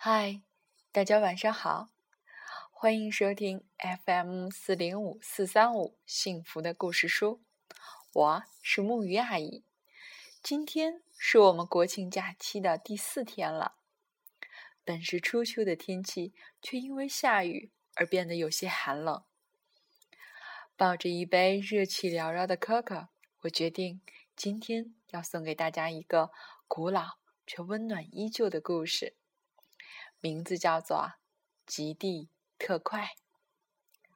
嗨，大家晚上好，欢迎收听 FM 四零五四三五幸福的故事书，我是木鱼阿姨。今天是我们国庆假期的第四天了，本是初秋的天气，却因为下雨而变得有些寒冷。抱着一杯热气缭绕的可可，我决定今天要送给大家一个古老却温暖依旧的故事。名字叫做《极地特快》。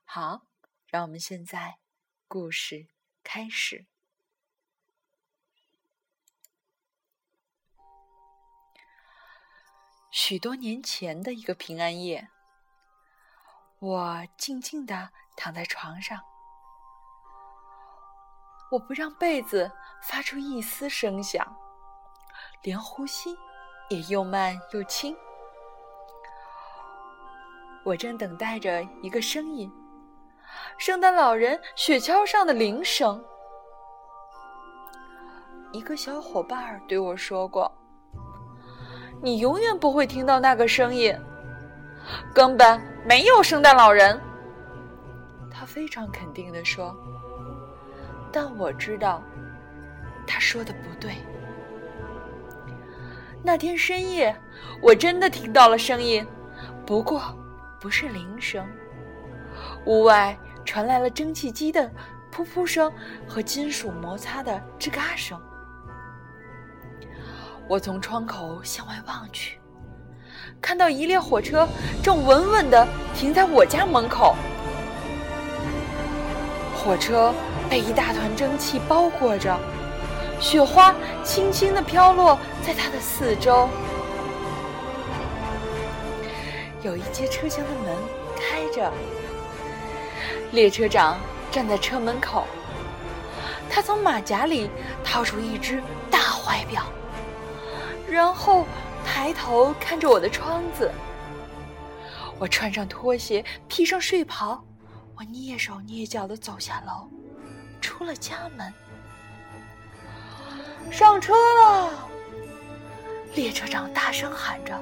好，让我们现在故事开始。许多年前的一个平安夜，我静静地躺在床上，我不让被子发出一丝声响，连呼吸也又慢又轻。我正等待着一个声音，圣诞老人雪橇上的铃声。一个小伙伴对我说过：“你永远不会听到那个声音，根本没有圣诞老人。”他非常肯定地说。但我知道，他说的不对。那天深夜，我真的听到了声音，不过。不是铃声，屋外传来了蒸汽机的噗噗声和金属摩擦的吱嘎声。我从窗口向外望去，看到一列火车正稳稳地停在我家门口。火车被一大团蒸汽包裹着，雪花轻轻地飘落在它的四周。有一节车厢的门开着，列车长站在车门口。他从马甲里掏出一只大怀表，然后抬头看着我的窗子。我穿上拖鞋，披上睡袍，我蹑手蹑脚地走下楼，出了家门。上车了！列车长大声喊着。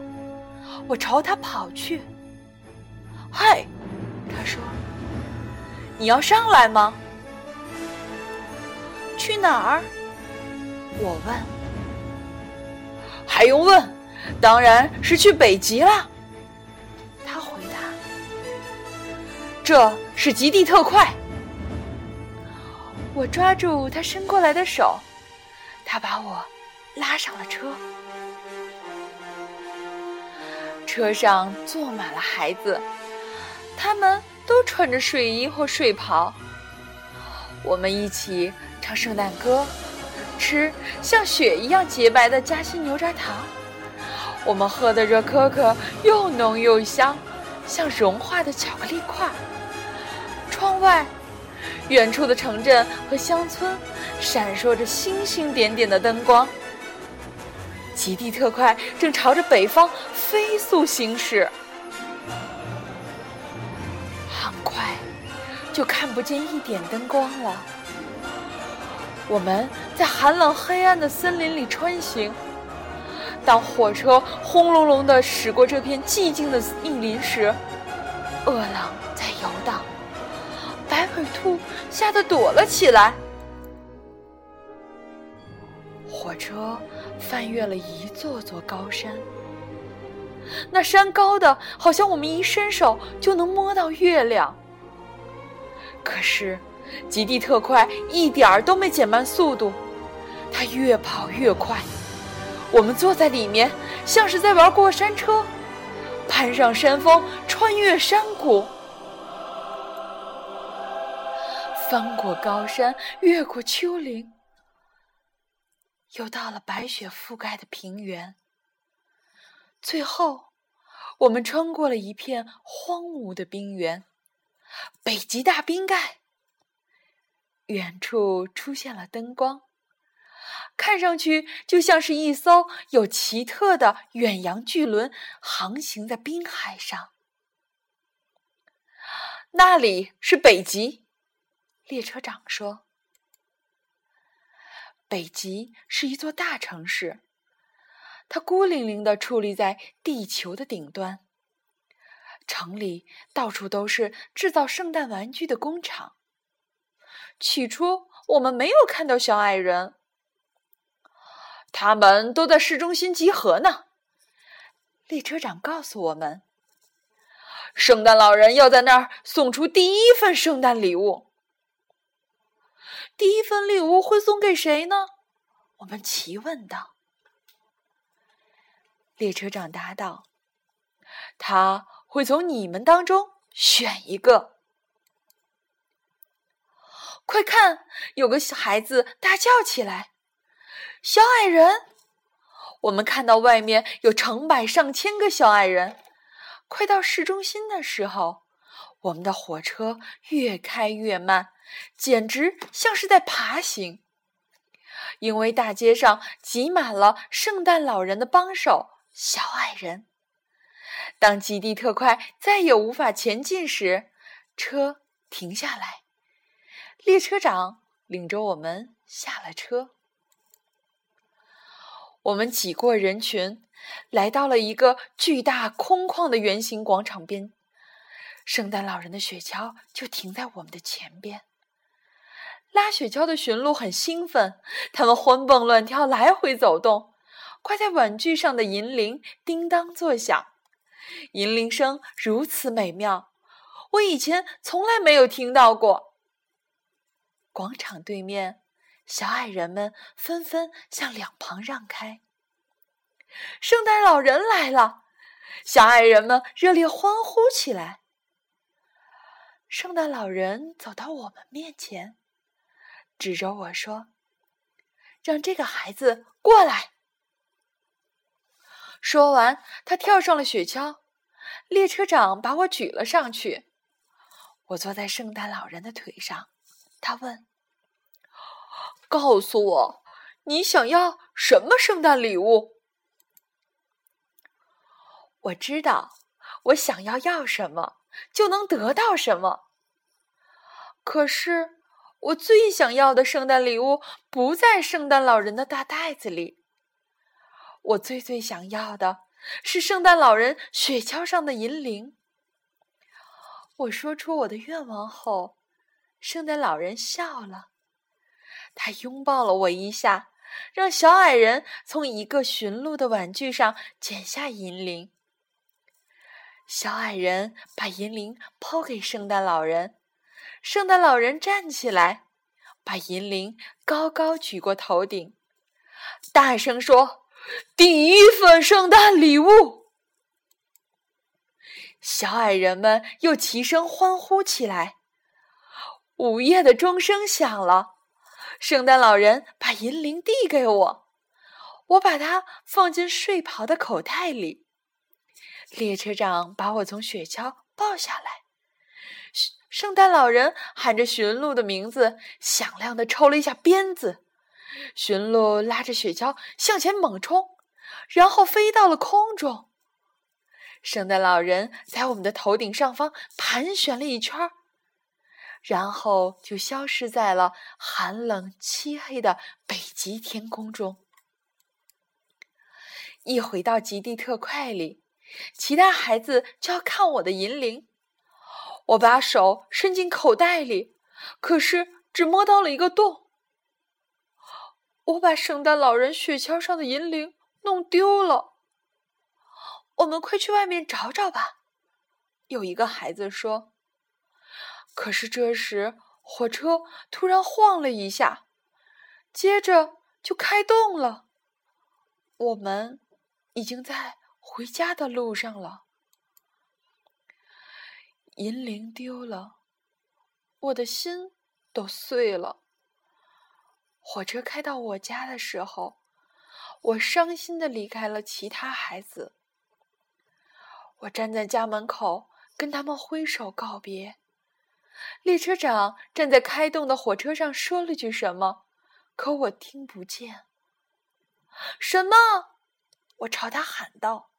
我朝他跑去。嗨，他说：“你要上来吗？”去哪儿？我问。还用问？当然是去北极了。他回答：“这是极地特快。”我抓住他伸过来的手，他把我拉上了车。车上坐满了孩子，他们都穿着睡衣或睡袍。我们一起唱圣诞歌，吃像雪一样洁白的夹心牛轧糖。我们喝的热可可又浓又香，像融化的巧克力块。窗外，远处的城镇和乡村闪烁着星星点点的灯光。极地特快正朝着北方飞速行驶，很快就看不见一点灯光了。我们在寒冷黑暗的森林里穿行。当火车轰隆隆地驶过这片寂静的密林时，饿狼在游荡，白尾兔吓得躲了起来。火车翻越了一座座高山，那山高的好像我们一伸手就能摸到月亮。可是，极地特快一点儿都没减慢速度，它越跑越快。我们坐在里面，像是在玩过山车，攀上山峰，穿越山谷，翻过高山，越过丘陵。又到了白雪覆盖的平原，最后，我们穿过了一片荒芜的冰原——北极大冰盖。远处出现了灯光，看上去就像是一艘有奇特的远洋巨轮航行在冰海上。那里是北极，列车长说。北极是一座大城市，它孤零零地矗立在地球的顶端。城里到处都是制造圣诞玩具的工厂。起初我们没有看到小矮人，他们都在市中心集合呢。列车长告诉我们，圣诞老人要在那儿送出第一份圣诞礼物。第一份礼物会送给谁呢？我们齐问道。列车长答道：“他会从你们当中选一个。”快看，有个孩子大叫起来：“小矮人！”我们看到外面有成百上千个小矮人。快到市中心的时候，我们的火车越开越慢，简直像是在爬行，因为大街上挤满了圣诞老人的帮手。小矮人。当极地特快再也无法前进时，车停下来，列车长领着我们下了车。我们挤过人群，来到了一个巨大空旷的圆形广场边。圣诞老人的雪橇就停在我们的前边。拉雪橇的驯鹿很兴奋，它们欢蹦乱跳，来回走动。挂在碗具上的银铃叮当作响，银铃声如此美妙，我以前从来没有听到过。广场对面，小矮人们纷纷向两旁让开。圣诞老人来了，小矮人们热烈欢呼起来。圣诞老人走到我们面前，指着我说：“让这个孩子过来。”说完，他跳上了雪橇。列车长把我举了上去。我坐在圣诞老人的腿上。他问：“告诉我，你想要什么圣诞礼物？”我知道，我想要要什么，就能得到什么。可是，我最想要的圣诞礼物不在圣诞老人的大袋子里。我最最想要的是圣诞老人雪橇上的银铃。我说出我的愿望后，圣诞老人笑了，他拥抱了我一下，让小矮人从一个驯鹿的玩具上剪下银铃。小矮人把银铃抛给圣诞老人，圣诞老人站起来，把银铃高高举过头顶，大声说。第一份圣诞礼物，小矮人们又齐声欢呼起来。午夜的钟声响了，圣诞老人把银铃递给我，我把它放进睡袍的口袋里。列车长把我从雪橇抱下来，圣诞老人喊着驯鹿的名字，响亮的抽了一下鞭子。驯鹿拉着雪橇向前猛冲，然后飞到了空中。圣诞老人在我们的头顶上方盘旋了一圈，然后就消失在了寒冷漆黑的北极天空中。一回到极地特快里，其他孩子就要看我的银铃。我把手伸进口袋里，可是只摸到了一个洞。我把圣诞老人雪橇上的银铃弄丢了。我们快去外面找找吧。有一个孩子说。可是这时火车突然晃了一下，接着就开动了。我们已经在回家的路上了。银铃丢了，我的心都碎了。火车开到我家的时候，我伤心的离开了其他孩子。我站在家门口，跟他们挥手告别。列车长站在开动的火车上，说了句什么，可我听不见。什么？我朝他喊道。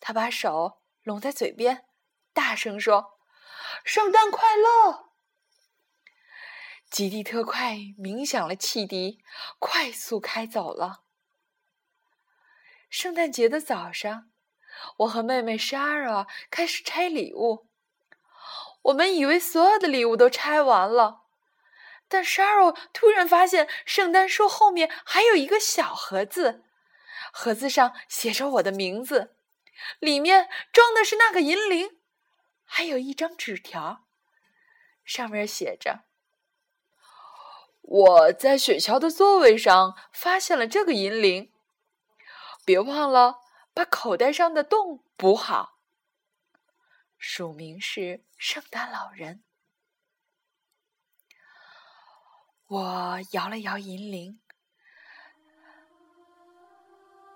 他把手拢在嘴边，大声说：“圣诞快乐！”极地特快鸣响了汽笛，快速开走了。圣诞节的早上，我和妹妹 Shara 开始拆礼物。我们以为所有的礼物都拆完了，但 Shara 突然发现圣诞树后面还有一个小盒子，盒子上写着我的名字，里面装的是那个银铃，还有一张纸条，上面写着：“我在雪橇的座位上发现了这个银铃。”别忘了把口袋上的洞补好。署名是圣诞老人。我摇了摇银铃，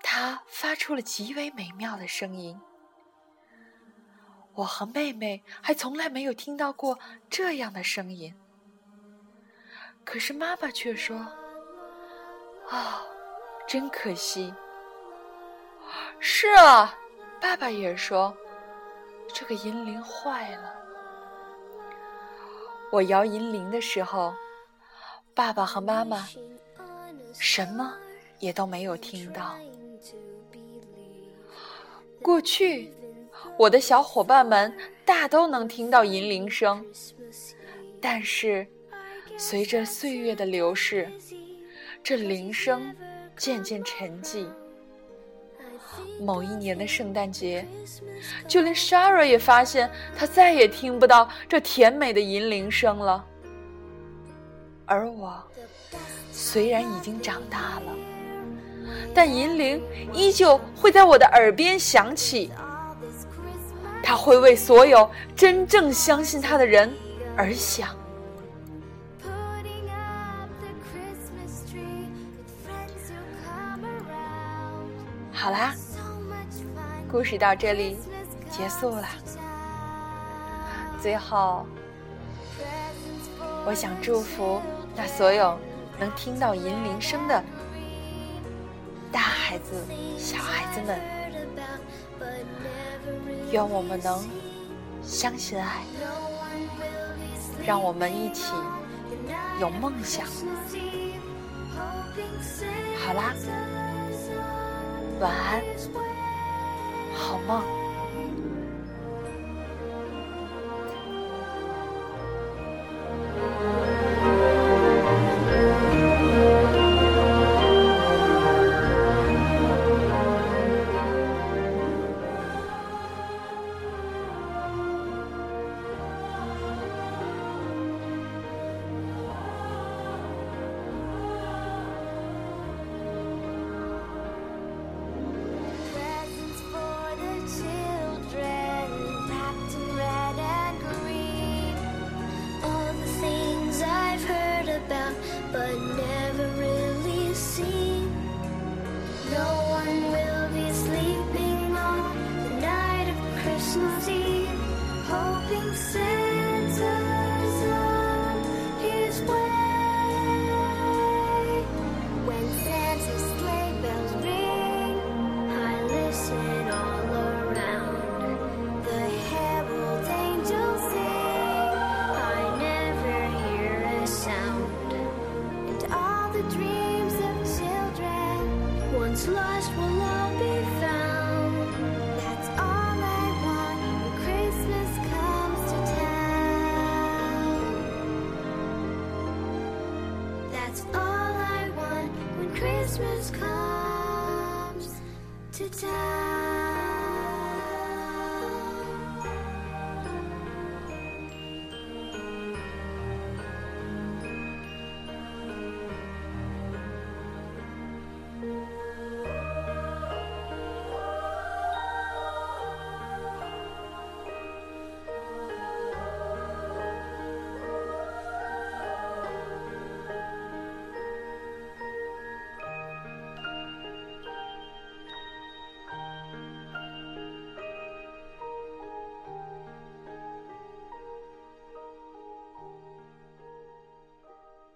它发出了极为美妙的声音。我和妹妹还从来没有听到过这样的声音。可是妈妈却说：“啊，真可惜。”是啊，爸爸也说，这个银铃坏了。我摇银铃的时候，爸爸和妈妈什么也都没有听到。过去，我的小伙伴们大都能听到银铃声，但是随着岁月的流逝，这铃声渐渐沉寂。某一年的圣诞节，就连 Shara 也发现，他再也听不到这甜美的银铃声了。而我，虽然已经长大了，但银铃依旧会在我的耳边响起。它会为所有真正相信他的人而响。好啦。故事到这里结束了。最后，我想祝福那所有能听到银铃声的大孩子、小孩子们，愿我们能相信爱，让我们一起有梦想。好啦，晚安。好梦。Christmas Eve, hoping.